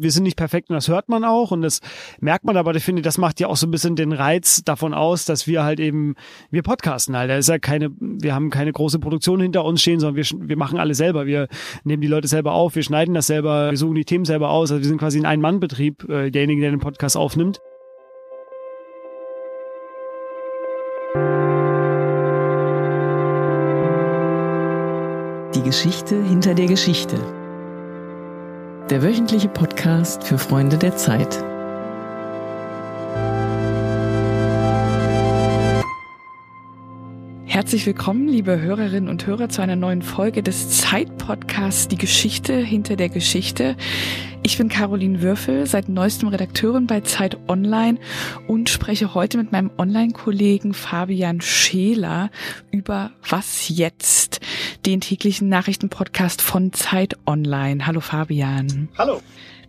Wir sind nicht perfekt und das hört man auch und das merkt man, aber ich finde, das macht ja auch so ein bisschen den Reiz davon aus, dass wir halt eben, wir podcasten halt. Da ist ja keine, wir haben keine große Produktion hinter uns stehen, sondern wir, wir machen alles selber. Wir nehmen die Leute selber auf, wir schneiden das selber, wir suchen die Themen selber aus. Also wir sind quasi ein Ein-Mann-Betrieb, äh, derjenige, der den Podcast aufnimmt. Die Geschichte hinter der Geschichte der wöchentliche Podcast für Freunde der Zeit. Herzlich willkommen, liebe Hörerinnen und Hörer, zu einer neuen Folge des Zeit-Podcasts Die Geschichte hinter der Geschichte. Ich bin Caroline Würfel, seit neuestem Redakteurin bei Zeit Online und spreche heute mit meinem Online-Kollegen Fabian Scheler über Was jetzt, den täglichen Nachrichtenpodcast von Zeit Online. Hallo Fabian. Hallo.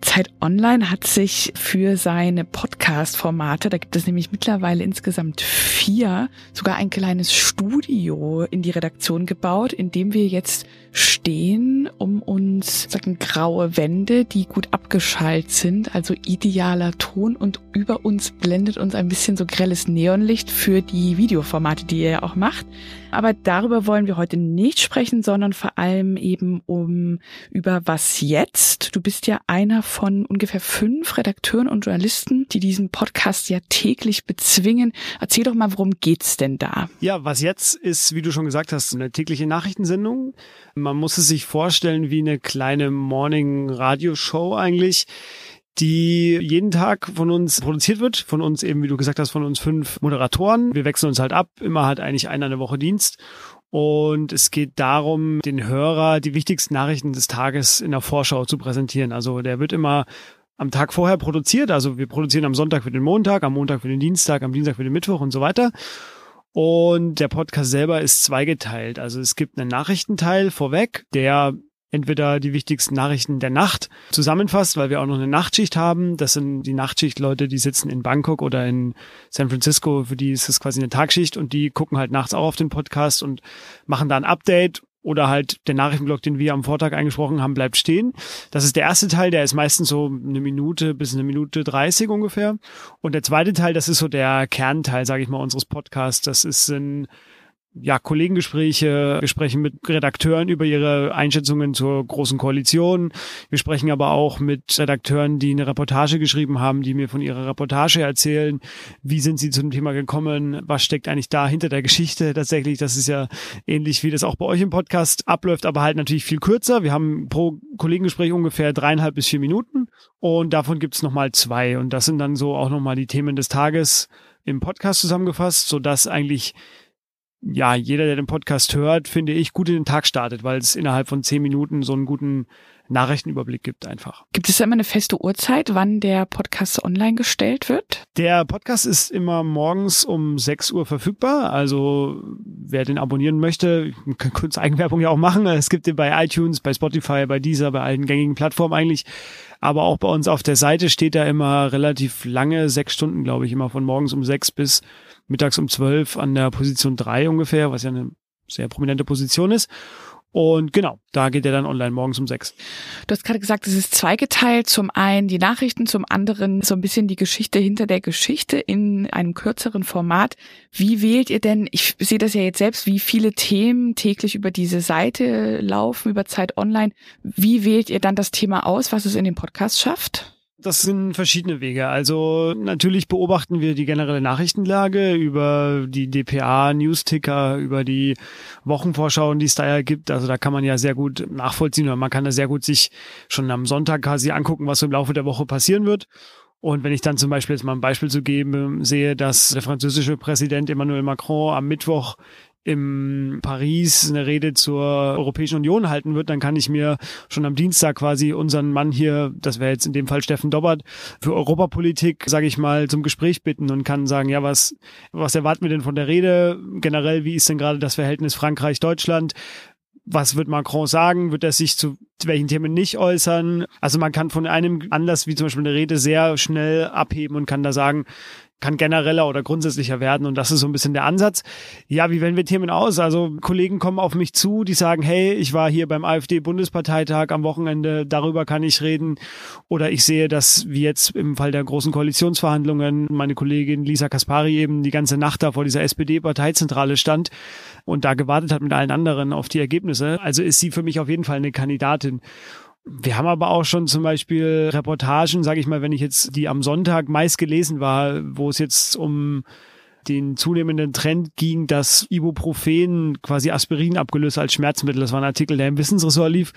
Zeit Online hat sich für seine Podcast-Formate, da gibt es nämlich mittlerweile insgesamt vier, sogar ein kleines Studio in die Redaktion gebaut, in dem wir jetzt stehen, uns sagen, graue Wände, die gut abgeschaltet sind, also idealer Ton und über uns blendet uns ein bisschen so grelles Neonlicht für die Videoformate, die ihr ja auch macht. Aber darüber wollen wir heute nicht sprechen, sondern vor allem eben um über was jetzt. Du bist ja einer von ungefähr fünf Redakteuren und Journalisten, die diesen Podcast ja täglich bezwingen. Erzähl doch mal, worum geht's denn da? Ja, was jetzt ist, wie du schon gesagt hast, eine tägliche Nachrichtensendung. Man muss es sich vorstellen wie eine kleine Morning-Radio-Show eigentlich die jeden Tag von uns produziert wird, von uns eben, wie du gesagt hast, von uns fünf Moderatoren. Wir wechseln uns halt ab, immer halt eigentlich einer eine Woche Dienst. Und es geht darum, den Hörer die wichtigsten Nachrichten des Tages in der Vorschau zu präsentieren. Also der wird immer am Tag vorher produziert. Also wir produzieren am Sonntag für den Montag, am Montag für den Dienstag, am Dienstag für den Mittwoch und so weiter. Und der Podcast selber ist zweigeteilt. Also es gibt einen Nachrichtenteil vorweg, der entweder die wichtigsten Nachrichten der Nacht zusammenfasst, weil wir auch noch eine Nachtschicht haben. Das sind die Nachtschichtleute, die sitzen in Bangkok oder in San Francisco, für die ist es quasi eine Tagschicht und die gucken halt nachts auch auf den Podcast und machen da ein Update oder halt der Nachrichtenblock, den wir am Vortag eingesprochen haben, bleibt stehen. Das ist der erste Teil, der ist meistens so eine Minute bis eine Minute dreißig ungefähr. Und der zweite Teil, das ist so der Kernteil, sage ich mal, unseres Podcasts. Das ist ein ja, Kollegengespräche, wir sprechen mit Redakteuren über ihre Einschätzungen zur großen Koalition. Wir sprechen aber auch mit Redakteuren, die eine Reportage geschrieben haben, die mir von ihrer Reportage erzählen. Wie sind sie zu dem Thema gekommen? Was steckt eigentlich da hinter der Geschichte tatsächlich? Das ist ja ähnlich, wie das auch bei euch im Podcast abläuft, aber halt natürlich viel kürzer. Wir haben pro Kollegengespräch ungefähr dreieinhalb bis vier Minuten und davon gibt's nochmal zwei. Und das sind dann so auch nochmal die Themen des Tages im Podcast zusammengefasst, sodass eigentlich ja, jeder, der den Podcast hört, finde ich, gut in den Tag startet, weil es innerhalb von zehn Minuten so einen guten Nachrichtenüberblick gibt einfach. Gibt es da immer eine feste Uhrzeit, wann der Podcast online gestellt wird? Der Podcast ist immer morgens um 6 Uhr verfügbar. Also wer den abonnieren möchte, kann kurz Eigenwerbung ja auch machen. Es gibt den bei iTunes, bei Spotify, bei dieser, bei allen gängigen Plattformen eigentlich. Aber auch bei uns auf der Seite steht da immer relativ lange, sechs Stunden, glaube ich, immer von morgens um sechs bis mittags um zwölf an der Position drei ungefähr, was ja eine sehr prominente Position ist. Und genau, da geht er dann online morgens um sechs. Du hast gerade gesagt, es ist zweigeteilt. Zum einen die Nachrichten, zum anderen so ein bisschen die Geschichte hinter der Geschichte in einem kürzeren Format. Wie wählt ihr denn, ich sehe das ja jetzt selbst, wie viele Themen täglich über diese Seite laufen, über Zeit Online. Wie wählt ihr dann das Thema aus, was es in den Podcast schafft? Das sind verschiedene Wege. Also natürlich beobachten wir die generelle Nachrichtenlage über die DPA, Newsticker, über die Wochenvorschauen, die es da ja gibt. Also da kann man ja sehr gut nachvollziehen oder man kann da sehr gut sich schon am Sonntag quasi angucken, was so im Laufe der Woche passieren wird. Und wenn ich dann zum Beispiel jetzt mal ein Beispiel zu geben sehe, dass der französische Präsident Emmanuel Macron am Mittwoch im Paris eine Rede zur Europäischen Union halten wird, dann kann ich mir schon am Dienstag quasi unseren Mann hier, das wäre jetzt in dem Fall Steffen Dobbert, für Europapolitik, sage ich mal, zum Gespräch bitten und kann sagen, ja, was, was erwarten wir denn von der Rede? Generell, wie ist denn gerade das Verhältnis Frankreich-Deutschland? Was wird Macron sagen? Wird er sich zu welchen Themen nicht äußern. Also man kann von einem Anlass, wie zum Beispiel eine Rede, sehr schnell abheben und kann da sagen, kann genereller oder grundsätzlicher werden und das ist so ein bisschen der Ansatz. Ja, wie wählen wir Themen aus? Also Kollegen kommen auf mich zu, die sagen, hey, ich war hier beim AfD-Bundesparteitag am Wochenende, darüber kann ich reden. Oder ich sehe, dass wie jetzt im Fall der großen Koalitionsverhandlungen meine Kollegin Lisa Kaspari eben die ganze Nacht da vor dieser SPD-Parteizentrale stand und da gewartet hat mit allen anderen auf die Ergebnisse. Also ist sie für mich auf jeden Fall eine Kandidatin. Wir haben aber auch schon zum Beispiel Reportagen, sage ich mal, wenn ich jetzt die am Sonntag meist gelesen war, wo es jetzt um den zunehmenden Trend ging, dass Ibuprofen quasi Aspirin abgelöst als Schmerzmittel. Das war ein Artikel, der im Wissensressort lief.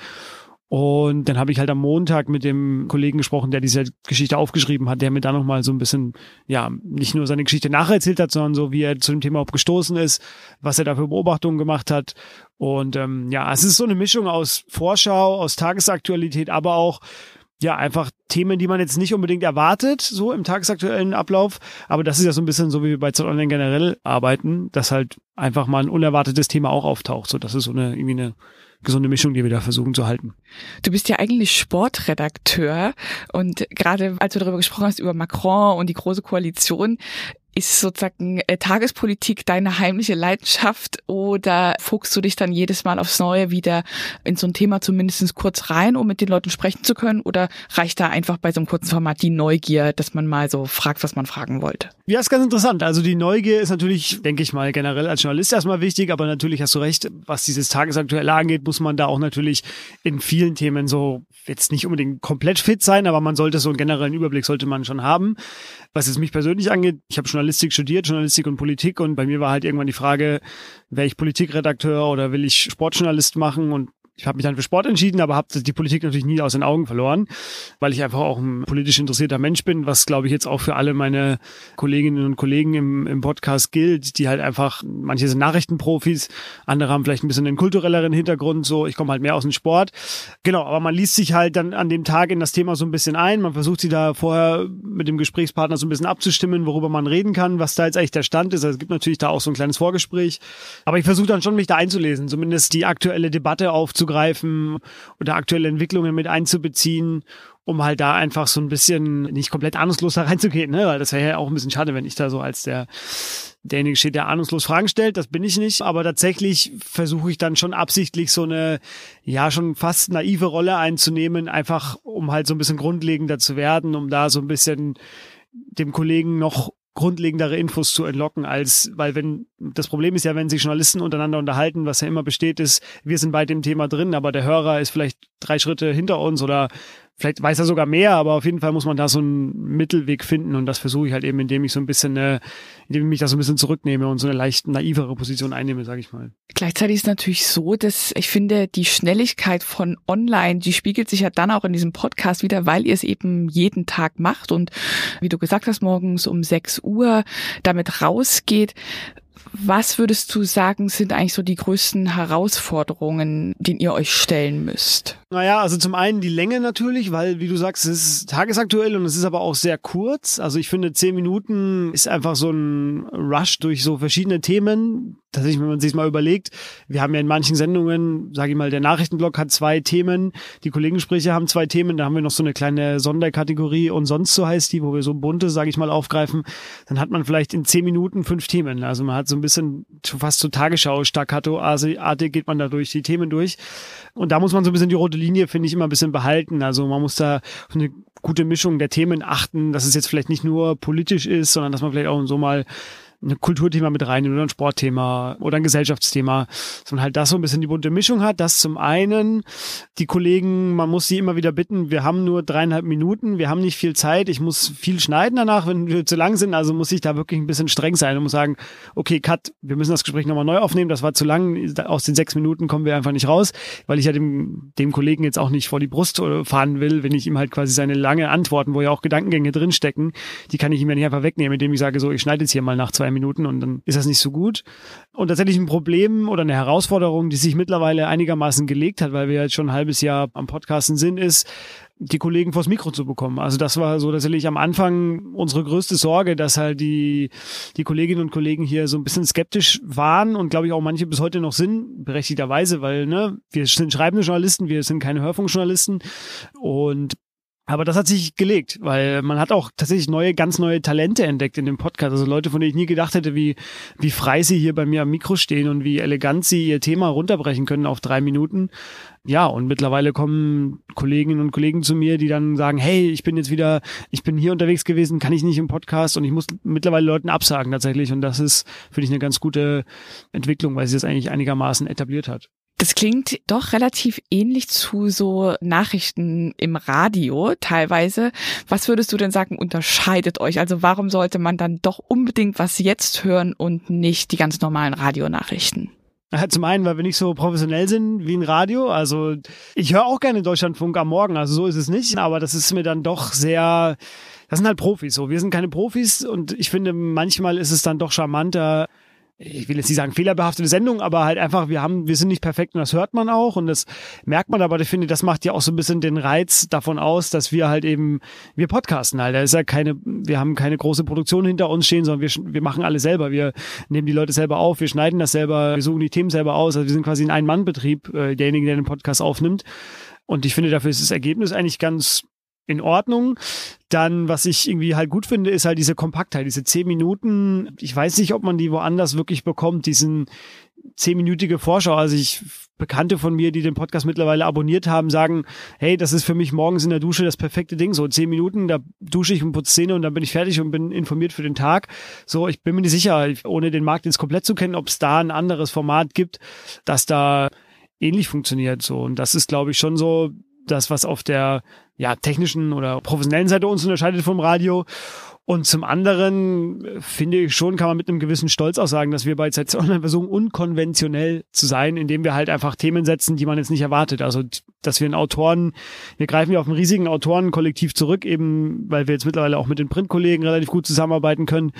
Und dann habe ich halt am Montag mit dem Kollegen gesprochen, der diese Geschichte aufgeschrieben hat, der mir da nochmal so ein bisschen, ja, nicht nur seine Geschichte nacherzählt hat, sondern so, wie er zu dem Thema auch gestoßen ist, was er da für Beobachtungen gemacht hat. Und ähm, ja, es ist so eine Mischung aus Vorschau, aus Tagesaktualität, aber auch ja, einfach Themen, die man jetzt nicht unbedingt erwartet, so im tagesaktuellen Ablauf. Aber das ist ja so ein bisschen so, wie wir bei Zeit Online generell arbeiten, dass halt einfach mal ein unerwartetes Thema auch auftaucht. So, das ist so eine, irgendwie eine gesunde Mischung, die wir da versuchen zu halten. Du bist ja eigentlich Sportredakteur und gerade als du darüber gesprochen hast, über Macron und die große Koalition, ist sozusagen äh, Tagespolitik deine heimliche Leidenschaft oder fuchst du dich dann jedes Mal aufs Neue wieder in so ein Thema zumindest kurz rein, um mit den Leuten sprechen zu können? Oder reicht da einfach bei so einem kurzen Format die Neugier, dass man mal so fragt, was man fragen wollte? Ja, ist ganz interessant. Also die Neugier ist natürlich, denke ich mal, generell als Journalist erstmal wichtig, aber natürlich hast du recht, was dieses Tagesaktuelle angeht, muss man da auch natürlich in vielen Themen so jetzt nicht unbedingt komplett fit sein, aber man sollte so einen generellen Überblick sollte man schon haben. Was es mich persönlich angeht, ich habe Journalistik studiert, Journalistik und Politik. Und bei mir war halt irgendwann die Frage, wäre ich Politikredakteur oder will ich Sportjournalist machen? Und ich habe mich dann für Sport entschieden, aber habe die Politik natürlich nie aus den Augen verloren, weil ich einfach auch ein politisch interessierter Mensch bin, was glaube ich jetzt auch für alle meine Kolleginnen und Kollegen im, im Podcast gilt, die halt einfach, manche sind Nachrichtenprofis, andere haben vielleicht ein bisschen einen kulturelleren Hintergrund, so ich komme halt mehr aus dem Sport. Genau, aber man liest sich halt dann an dem Tag in das Thema so ein bisschen ein, man versucht sie da vorher mit dem Gesprächspartner so ein bisschen abzustimmen, worüber man reden kann, was da jetzt eigentlich der Stand ist. Also es gibt natürlich da auch so ein kleines Vorgespräch, aber ich versuche dann schon mich da einzulesen, zumindest die aktuelle Debatte aufzunehmen aufzugreifen oder aktuelle Entwicklungen mit einzubeziehen, um halt da einfach so ein bisschen nicht komplett ahnungslos da reinzugehen, ne? Weil das wäre ja auch ein bisschen schade, wenn ich da so als der derjenige steht, der ahnungslos Fragen stellt. Das bin ich nicht. Aber tatsächlich versuche ich dann schon absichtlich so eine, ja, schon fast naive Rolle einzunehmen, einfach um halt so ein bisschen grundlegender zu werden, um da so ein bisschen dem Kollegen noch grundlegendere Infos zu entlocken, als, weil wenn, das Problem ist ja, wenn sich Journalisten untereinander unterhalten, was ja immer besteht, ist, wir sind bei dem Thema drin, aber der Hörer ist vielleicht drei Schritte hinter uns oder vielleicht weiß er sogar mehr, aber auf jeden Fall muss man da so einen Mittelweg finden und das versuche ich halt eben, indem ich so ein bisschen, äh, indem ich mich da so ein bisschen zurücknehme und so eine leicht naivere Position einnehme, sage ich mal. Gleichzeitig ist natürlich so, dass ich finde, die Schnelligkeit von online, die spiegelt sich ja dann auch in diesem Podcast wieder, weil ihr es eben jeden Tag macht und wie du gesagt hast, morgens um 6 Uhr damit rausgeht. Was würdest du sagen, sind eigentlich so die größten Herausforderungen, denen ihr euch stellen müsst? Naja, also zum einen die Länge natürlich, weil, wie du sagst, es ist tagesaktuell und es ist aber auch sehr kurz. Also ich finde, zehn Minuten ist einfach so ein Rush durch so verschiedene Themen. Tatsächlich, wenn man sich mal überlegt, wir haben ja in manchen Sendungen, sage ich mal, der Nachrichtenblock hat zwei Themen, die Kollegengespräche haben zwei Themen, da haben wir noch so eine kleine Sonderkategorie und sonst so heißt die, wo wir so bunte, sage ich mal, aufgreifen. Dann hat man vielleicht in zehn Minuten fünf Themen. Also man hat so ein bisschen fast so Tagesschau, staccato-artig geht man da durch die Themen durch. Und da muss man so ein bisschen die rote Linie, finde ich, immer ein bisschen behalten. Also man muss da eine gute Mischung der Themen achten, dass es jetzt vielleicht nicht nur politisch ist, sondern dass man vielleicht auch so mal ein Kulturthema mit rein oder ein Sportthema oder ein Gesellschaftsthema, sondern halt das so ein bisschen die bunte Mischung hat. Das zum einen, die Kollegen, man muss sie immer wieder bitten, wir haben nur dreieinhalb Minuten, wir haben nicht viel Zeit, ich muss viel schneiden danach, wenn wir zu lang sind, also muss ich da wirklich ein bisschen streng sein und muss sagen, okay, Cut, wir müssen das Gespräch nochmal neu aufnehmen, das war zu lang, aus den sechs Minuten kommen wir einfach nicht raus, weil ich ja dem, dem Kollegen jetzt auch nicht vor die Brust fahren will, wenn ich ihm halt quasi seine lange Antworten, wo ja auch Gedankengänge drinstecken, die kann ich ihm ja nicht einfach wegnehmen, indem ich sage, so, ich schneide jetzt hier mal nach zwei Minuten und dann ist das nicht so gut. Und tatsächlich ein Problem oder eine Herausforderung, die sich mittlerweile einigermaßen gelegt hat, weil wir jetzt schon ein halbes Jahr am Podcasten sind, ist, die Kollegen vors Mikro zu bekommen. Also das war so tatsächlich am Anfang unsere größte Sorge, dass halt die, die Kolleginnen und Kollegen hier so ein bisschen skeptisch waren und glaube ich auch manche bis heute noch sind, berechtigterweise, weil ne, wir sind schreibende Journalisten, wir sind keine Hörfunkjournalisten und aber das hat sich gelegt, weil man hat auch tatsächlich neue, ganz neue Talente entdeckt in dem Podcast. Also Leute, von denen ich nie gedacht hätte, wie, wie frei sie hier bei mir am Mikro stehen und wie elegant sie ihr Thema runterbrechen können auf drei Minuten. Ja, und mittlerweile kommen Kolleginnen und Kollegen zu mir, die dann sagen, hey, ich bin jetzt wieder, ich bin hier unterwegs gewesen, kann ich nicht im Podcast und ich muss mittlerweile Leuten absagen tatsächlich. Und das ist, finde ich, eine ganz gute Entwicklung, weil sie das eigentlich einigermaßen etabliert hat. Das klingt doch relativ ähnlich zu so Nachrichten im Radio teilweise. Was würdest du denn sagen, unterscheidet euch? Also warum sollte man dann doch unbedingt was jetzt hören und nicht die ganz normalen Radionachrichten? Zum einen, weil wir nicht so professionell sind wie ein Radio. Also ich höre auch gerne Deutschlandfunk am Morgen, also so ist es nicht. Aber das ist mir dann doch sehr, das sind halt Profis so. Wir sind keine Profis und ich finde, manchmal ist es dann doch charmanter, ich will jetzt nicht sagen fehlerbehaftete Sendung, aber halt einfach, wir haben, wir sind nicht perfekt und das hört man auch und das merkt man, aber ich finde, das macht ja auch so ein bisschen den Reiz davon aus, dass wir halt eben, wir podcasten halt. Da ist ja keine, wir haben keine große Produktion hinter uns stehen, sondern wir, wir machen alles selber. Wir nehmen die Leute selber auf, wir schneiden das selber, wir suchen die Themen selber aus. Also wir sind quasi ein Ein-Mann-Betrieb, äh, derjenige, der den Podcast aufnimmt. Und ich finde, dafür ist das Ergebnis eigentlich ganz in Ordnung. Dann, was ich irgendwie halt gut finde, ist halt diese Kompaktheit, diese zehn Minuten. Ich weiß nicht, ob man die woanders wirklich bekommt, diesen zehnminütige Vorschau. Also ich Bekannte von mir, die den Podcast mittlerweile abonniert haben, sagen, hey, das ist für mich morgens in der Dusche das perfekte Ding. So zehn Minuten, da dusche ich und putze Zähne und dann bin ich fertig und bin informiert für den Tag. So, ich bin mir nicht sicher, ohne den Markt jetzt komplett zu kennen, ob es da ein anderes Format gibt, das da ähnlich funktioniert. So, und das ist, glaube ich, schon so das, was auf der ja, technischen oder professionellen Seite uns unterscheidet vom Radio. Und zum anderen finde ich schon, kann man mit einem gewissen Stolz auch sagen, dass wir bei ZZ Online versuchen, unkonventionell zu sein, indem wir halt einfach Themen setzen, die man jetzt nicht erwartet. Also, dass wir einen Autoren, wir greifen ja auf einen riesigen Autorenkollektiv zurück, eben, weil wir jetzt mittlerweile auch mit den Printkollegen relativ gut zusammenarbeiten können.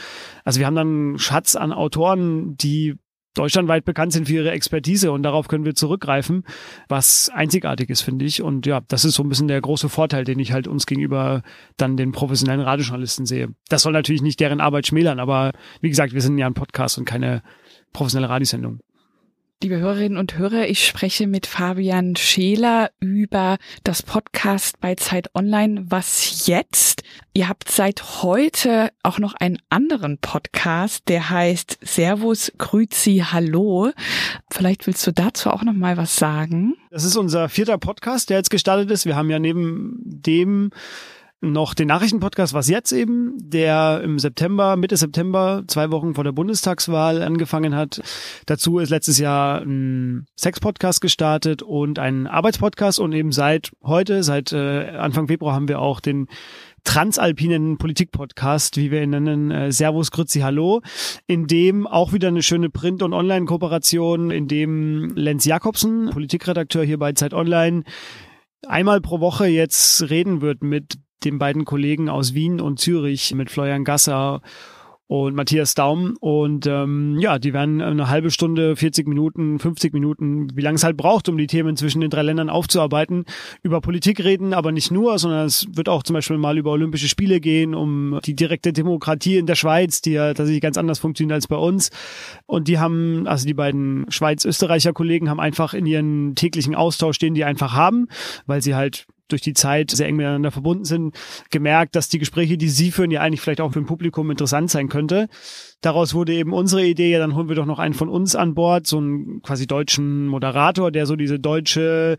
Also wir haben dann einen Schatz an Autoren, die deutschlandweit bekannt sind für ihre Expertise und darauf können wir zurückgreifen, was einzigartig ist, finde ich. Und ja, das ist so ein bisschen der große Vorteil, den ich halt uns gegenüber dann den professionellen Radiojournalisten sehe. Das soll natürlich nicht deren Arbeit schmälern, aber wie gesagt, wir sind ja ein Podcast und keine professionelle Radiosendung. Liebe Hörerinnen und Hörer, ich spreche mit Fabian Scheler über das Podcast bei Zeit Online. Was jetzt? Ihr habt seit heute auch noch einen anderen Podcast, der heißt Servus, Grüzi, Hallo. Vielleicht willst du dazu auch noch mal was sagen? Das ist unser vierter Podcast, der jetzt gestartet ist. Wir haben ja neben dem noch den Nachrichtenpodcast, was jetzt eben, der im September, Mitte September, zwei Wochen vor der Bundestagswahl angefangen hat. Dazu ist letztes Jahr ein Sex-Podcast gestartet und ein Arbeitspodcast. Und eben seit heute, seit äh, Anfang Februar haben wir auch den transalpinen Politik-Podcast, wie wir ihn nennen, äh, Servus Grützi Hallo, in dem auch wieder eine schöne Print- und Online-Kooperation, in dem Lenz Jakobsen, Politikredakteur hier bei Zeit Online, einmal pro Woche jetzt reden wird mit den beiden Kollegen aus Wien und Zürich mit Florian Gasser und Matthias Daum. Und ähm, ja, die werden eine halbe Stunde, 40 Minuten, 50 Minuten, wie lange es halt braucht, um die Themen zwischen den drei Ländern aufzuarbeiten, über Politik reden, aber nicht nur, sondern es wird auch zum Beispiel mal über Olympische Spiele gehen, um die direkte Demokratie in der Schweiz, die ja tatsächlich ganz anders funktioniert als bei uns. Und die haben, also die beiden Schweiz-Österreicher Kollegen haben einfach in ihren täglichen Austausch, den die einfach haben, weil sie halt durch die Zeit sehr eng miteinander verbunden sind, gemerkt, dass die Gespräche, die sie führen, ja eigentlich vielleicht auch für ein Publikum interessant sein könnte. Daraus wurde eben unsere Idee, ja, dann holen wir doch noch einen von uns an Bord, so einen quasi deutschen Moderator, der so diese deutsche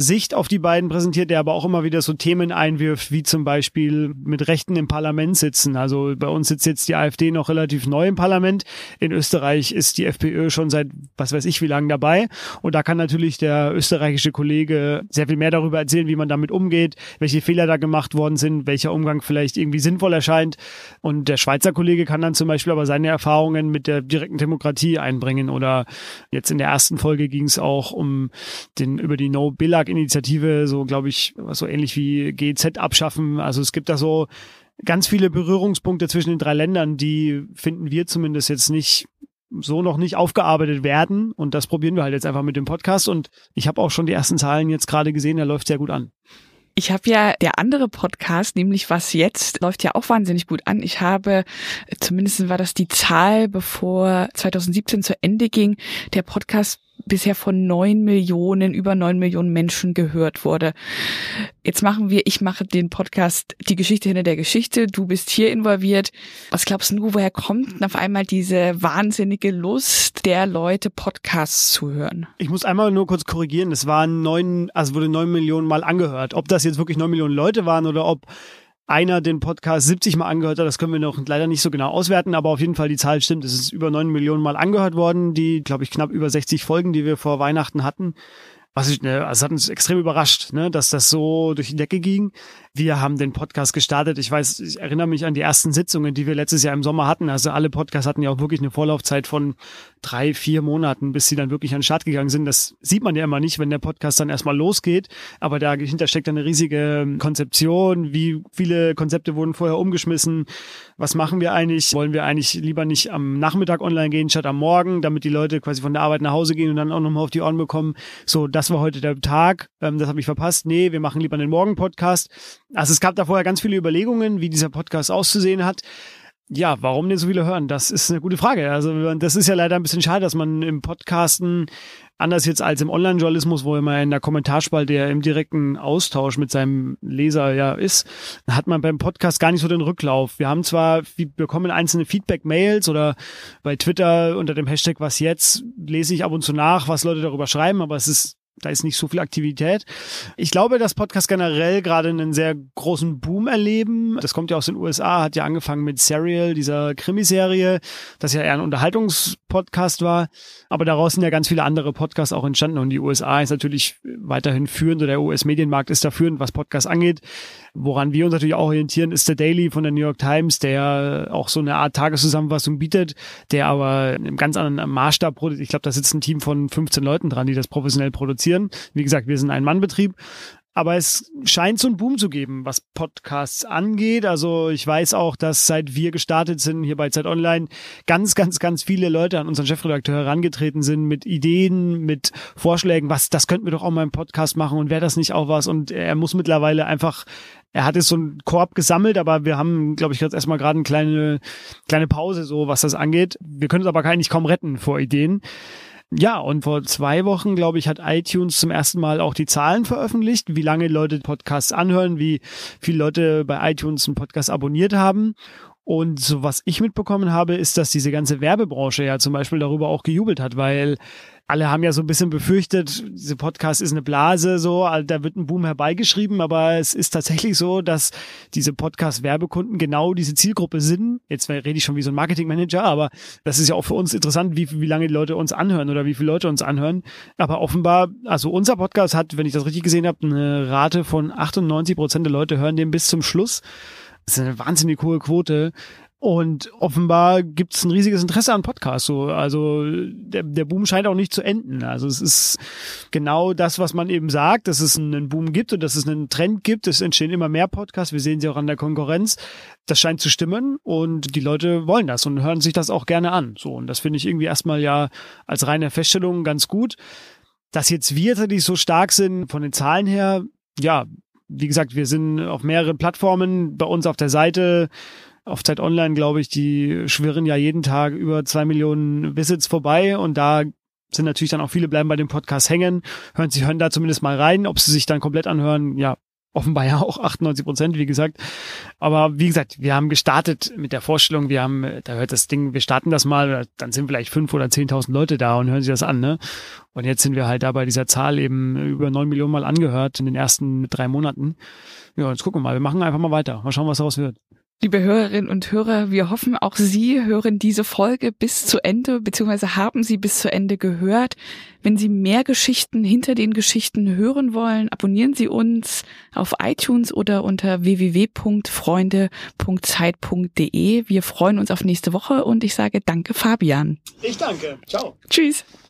Sicht auf die beiden präsentiert, der aber auch immer wieder so Themen einwirft, wie zum Beispiel mit Rechten im Parlament sitzen. Also bei uns sitzt jetzt die AfD noch relativ neu im Parlament. In Österreich ist die FPÖ schon seit was weiß ich wie lange dabei. Und da kann natürlich der österreichische Kollege sehr viel mehr darüber erzählen, wie man damit umgeht, welche Fehler da gemacht worden sind, welcher Umgang vielleicht irgendwie sinnvoll erscheint. Und der Schweizer Kollege kann dann zum Beispiel aber seine Erfahrungen mit der direkten Demokratie einbringen. Oder jetzt in der ersten Folge ging es auch um den über die No-Billag Initiative, so glaube ich, so ähnlich wie GZ abschaffen. Also es gibt da so ganz viele Berührungspunkte zwischen den drei Ländern, die finden wir zumindest jetzt nicht so noch nicht aufgearbeitet werden. Und das probieren wir halt jetzt einfach mit dem Podcast. Und ich habe auch schon die ersten Zahlen jetzt gerade gesehen, der läuft sehr gut an. Ich habe ja der andere Podcast, nämlich was jetzt, läuft ja auch wahnsinnig gut an. Ich habe, zumindest war das die Zahl, bevor 2017 zu Ende ging, der Podcast bisher von neun Millionen, über neun Millionen Menschen gehört wurde. Jetzt machen wir, ich mache den Podcast Die Geschichte hinter der Geschichte. Du bist hier involviert. Was glaubst du, woher kommt auf einmal diese wahnsinnige Lust der Leute, Podcasts zu hören? Ich muss einmal nur kurz korrigieren. Es waren neun, also wurde neun Millionen Mal angehört. Ob das jetzt wirklich neun Millionen Leute waren oder ob einer den Podcast 70 Mal angehört hat. Das können wir noch leider nicht so genau auswerten, aber auf jeden Fall die Zahl stimmt. Es ist über 9 Millionen Mal angehört worden, die, glaube ich, knapp über 60 Folgen, die wir vor Weihnachten hatten. Was ich, ne, also hat uns extrem überrascht, ne, dass das so durch die Decke ging. Wir haben den Podcast gestartet. Ich weiß, ich erinnere mich an die ersten Sitzungen, die wir letztes Jahr im Sommer hatten. Also alle Podcasts hatten ja auch wirklich eine Vorlaufzeit von drei, vier Monaten, bis sie dann wirklich an den Start gegangen sind. Das sieht man ja immer nicht, wenn der Podcast dann erstmal losgeht. Aber dahinter steckt eine riesige Konzeption. Wie viele Konzepte wurden vorher umgeschmissen? Was machen wir eigentlich? Wollen wir eigentlich lieber nicht am Nachmittag online gehen, statt am Morgen, damit die Leute quasi von der Arbeit nach Hause gehen und dann auch nochmal auf die Ohren bekommen? So, das war heute der Tag. Ähm, das habe ich verpasst. Nee, wir machen lieber den Morgen-Podcast. Also es gab da vorher ganz viele Überlegungen, wie dieser Podcast auszusehen hat. Ja, warum denn so viele hören? Das ist eine gute Frage. Also das ist ja leider ein bisschen schade, dass man im Podcasten anders jetzt als im Online-Journalismus, wo immer in der Kommentarspalte ja im direkten Austausch mit seinem Leser ja ist, hat man beim Podcast gar nicht so den Rücklauf. Wir haben zwar, wir bekommen einzelne Feedback-Mails oder bei Twitter unter dem Hashtag was jetzt lese ich ab und zu nach, was Leute darüber schreiben, aber es ist da ist nicht so viel Aktivität. Ich glaube, dass Podcasts generell gerade einen sehr großen Boom erleben. Das kommt ja aus den USA, hat ja angefangen mit Serial, dieser Krimiserie, das ja eher ein Unterhaltungspodcast war. Aber daraus sind ja ganz viele andere Podcasts auch entstanden. Und die USA ist natürlich weiterhin führend, oder der US-Medienmarkt ist da führend, was Podcasts angeht. Woran wir uns natürlich auch orientieren, ist der Daily von der New York Times, der auch so eine Art Tageszusammenfassung bietet, der aber im ganz anderen Maßstab produziert. Ich glaube, da sitzt ein Team von 15 Leuten dran, die das professionell produzieren. Wie gesagt, wir sind ein Mannbetrieb. Aber es scheint so einen Boom zu geben, was Podcasts angeht. Also ich weiß auch, dass seit wir gestartet sind hier bei Zeit Online ganz, ganz, ganz viele Leute an unseren Chefredakteur herangetreten sind mit Ideen, mit Vorschlägen, was, das könnten wir doch auch mal im Podcast machen und wäre das nicht auch was? Und er muss mittlerweile einfach er hat jetzt so einen Korb gesammelt, aber wir haben, glaube ich, jetzt erstmal gerade eine kleine, kleine Pause, so was das angeht. Wir können es aber eigentlich kaum retten vor Ideen. Ja, und vor zwei Wochen, glaube ich, hat iTunes zum ersten Mal auch die Zahlen veröffentlicht, wie lange Leute Podcasts anhören, wie viele Leute bei iTunes einen Podcast abonniert haben. Und so was ich mitbekommen habe, ist, dass diese ganze Werbebranche ja zum Beispiel darüber auch gejubelt hat, weil alle haben ja so ein bisschen befürchtet, diese Podcast ist eine Blase, so, da wird ein Boom herbeigeschrieben, aber es ist tatsächlich so, dass diese Podcast-Werbekunden genau diese Zielgruppe sind. Jetzt rede ich schon wie so ein Marketingmanager, aber das ist ja auch für uns interessant, wie, wie lange die Leute uns anhören oder wie viele Leute uns anhören. Aber offenbar, also unser Podcast hat, wenn ich das richtig gesehen habe, eine Rate von 98 Prozent der Leute hören den bis zum Schluss. Das ist eine wahnsinnig hohe Quote. Und offenbar gibt es ein riesiges Interesse an Podcasts. So, also der, der Boom scheint auch nicht zu enden. Also es ist genau das, was man eben sagt, dass es einen Boom gibt und dass es einen Trend gibt. Es entstehen immer mehr Podcasts. Wir sehen sie auch an der Konkurrenz. Das scheint zu stimmen und die Leute wollen das und hören sich das auch gerne an. So und das finde ich irgendwie erstmal ja als reine Feststellung ganz gut. Dass jetzt wir tatsächlich so stark sind von den Zahlen her, ja, wie gesagt, wir sind auf mehreren Plattformen. Bei uns auf der Seite, auf Zeit Online, glaube ich, die schwirren ja jeden Tag über zwei Millionen Visits vorbei. Und da sind natürlich dann auch viele bleiben bei dem Podcast hängen, hören sie hören da zumindest mal rein, ob sie sich dann komplett anhören, ja, offenbar ja auch 98 Prozent, wie gesagt. Aber wie gesagt, wir haben gestartet mit der Vorstellung, wir haben, da hört das Ding, wir starten das mal, dann sind vielleicht fünf oder zehntausend Leute da und hören sich das an, ne? Und jetzt sind wir halt da bei dieser Zahl eben über neun Millionen Mal angehört in den ersten drei Monaten. Ja, jetzt gucken wir mal, wir machen einfach mal weiter. Mal schauen, was daraus wird. Liebe Hörerinnen und Hörer, wir hoffen, auch Sie hören diese Folge bis zu Ende, beziehungsweise haben Sie bis zu Ende gehört. Wenn Sie mehr Geschichten hinter den Geschichten hören wollen, abonnieren Sie uns auf iTunes oder unter www.freunde.zeit.de. Wir freuen uns auf nächste Woche und ich sage danke, Fabian. Ich danke. Ciao. Tschüss.